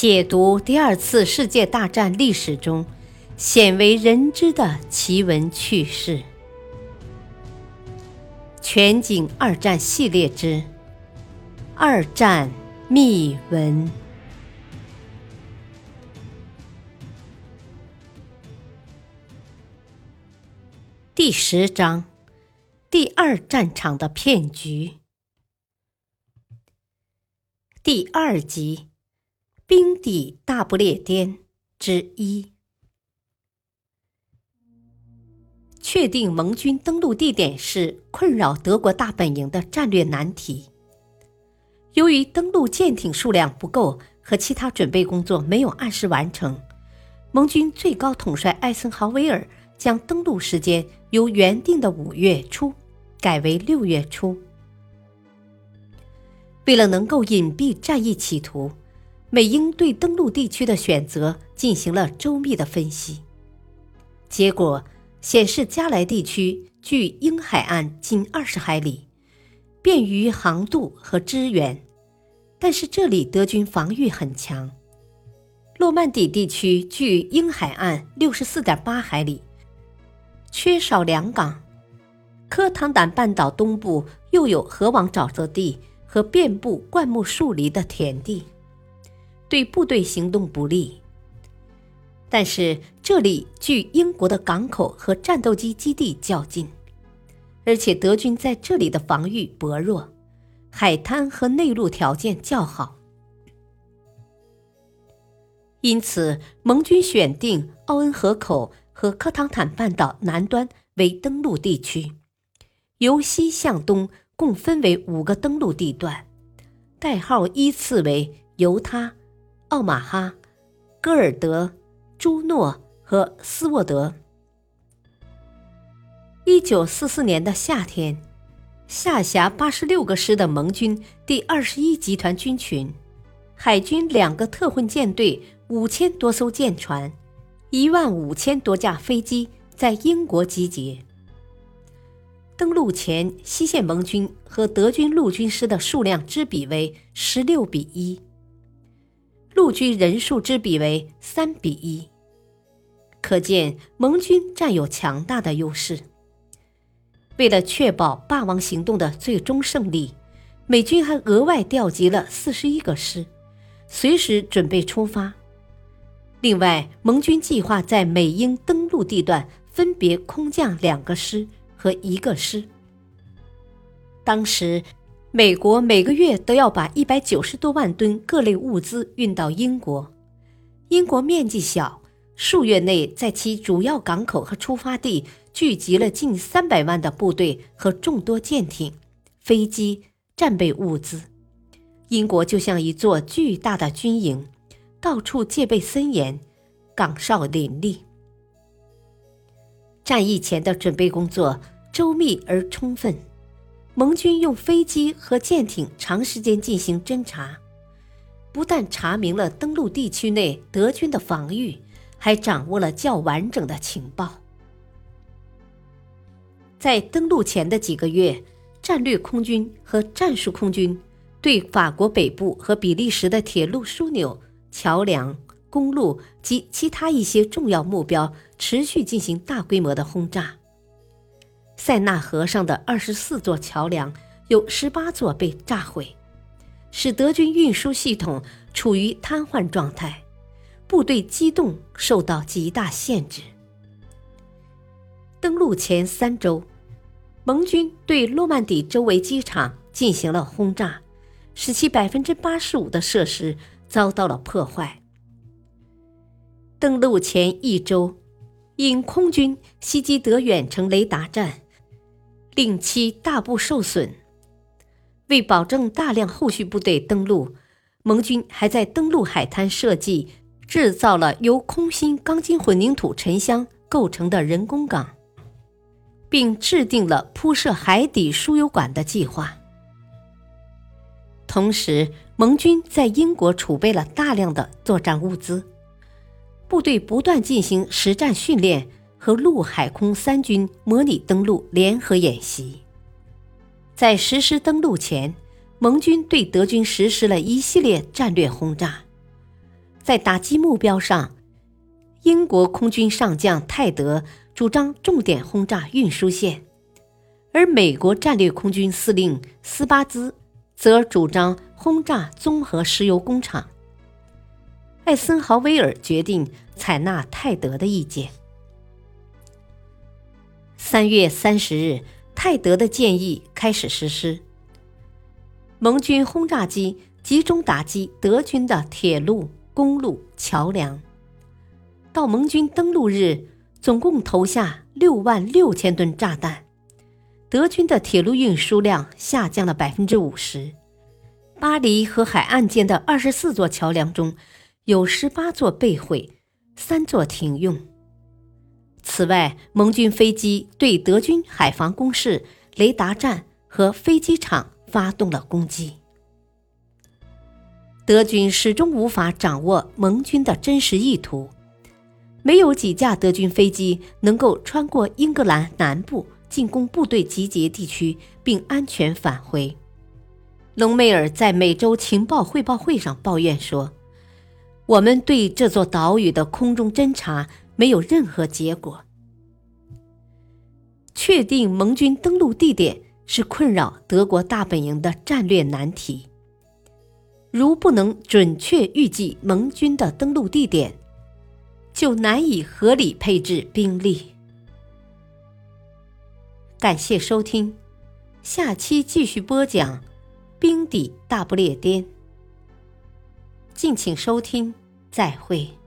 解读第二次世界大战历史中鲜为人知的奇闻趣事，全景二战系列之《二战秘闻》第十章：第二战场的骗局，第二集。冰底大不列颠之一，确定盟军登陆地点是困扰德国大本营的战略难题。由于登陆舰艇数量不够和其他准备工作没有按时完成，盟军最高统帅艾森豪威尔将登陆时间由原定的五月初改为六月初。为了能够隐蔽战役企图。美英对登陆地区的选择进行了周密的分析，结果显示加莱地区距英海岸仅二十海里，便于航渡和支援，但是这里德军防御很强。诺曼底地区距英海岸六十四点八海里，缺少良港。科唐坦半岛东部又有河网沼泽地和遍布灌木树林的田地。对部队行动不利，但是这里距英国的港口和战斗机基地较近，而且德军在这里的防御薄弱，海滩和内陆条件较好，因此盟军选定奥恩河口和科唐坦半岛南端为登陆地区，由西向东共分为五个登陆地段，代号依次为犹他。奥马哈、戈尔德、朱诺和斯沃德。一九四四年的夏天，下辖八十六个师的盟军第二十一集团军群、海军两个特混舰队、五千多艘舰船、一万五千多架飞机在英国集结。登陆前，西线盟军和德军陆军师的数量之比为十六比一。陆军人数之比为三比一，可见盟军占有强大的优势。为了确保霸王行动的最终胜利，美军还额外调集了四十一个师，随时准备出发。另外，盟军计划在美英登陆地段分别空降两个师和一个师。当时。美国每个月都要把一百九十多万吨各类物资运到英国。英国面积小，数月内在其主要港口和出发地聚集了近三百万的部队和众多舰艇、飞机、战备物资。英国就像一座巨大的军营，到处戒备森严，岗哨林立。战役前的准备工作周密而充分。盟军用飞机和舰艇长时间进行侦察，不但查明了登陆地区内德军的防御，还掌握了较完整的情报。在登陆前的几个月，战略空军和战术空军对法国北部和比利时的铁路枢纽、桥梁、公路及其他一些重要目标持续进行大规模的轰炸。塞纳河上的二十四座桥梁有十八座被炸毁，使德军运输系统处于瘫痪状态，部队机动受到极大限制。登陆前三周，盟军对诺曼底周围机场进行了轰炸，使其百分之八十五的设施遭到了破坏。登陆前一周，因空军袭击德远程雷达站。令其大部受损。为保证大量后续部队登陆，盟军还在登陆海滩设计制造了由空心钢筋混凝土沉箱构成的人工港，并制定了铺设海底输油管的计划。同时，盟军在英国储备了大量的作战物资，部队不断进行实战训练。和陆海空三军模拟登陆联合演习。在实施登陆前，盟军对德军实施了一系列战略轰炸。在打击目标上，英国空军上将泰德主张重点轰炸运输线，而美国战略空军司令斯巴兹则主张轰炸综合石油工厂。艾森豪威尔决定采纳泰德的意见。三月三十日，泰德的建议开始实施。盟军轰炸机集中打击德军的铁路、公路、桥梁。到盟军登陆日，总共投下六万六千吨炸弹，德军的铁路运输量下降了百分之五十。巴黎和海岸间的二十四座桥梁中，有十八座被毁，三座停用。此外，盟军飞机对德军海防工事、雷达站和飞机场。发动了攻击，德军始终无法掌握盟军的真实意图，没有几架德军飞机能够穿过英格兰南部进攻部队集结地区并安全返回。隆美尔在每周情报汇报会上抱怨说：“我们对这座岛屿的空中侦察没有任何结果，确定盟军登陆地点。”是困扰德国大本营的战略难题。如不能准确预计盟军的登陆地点，就难以合理配置兵力。感谢收听，下期继续播讲《兵底大不列颠》。敬请收听，再会。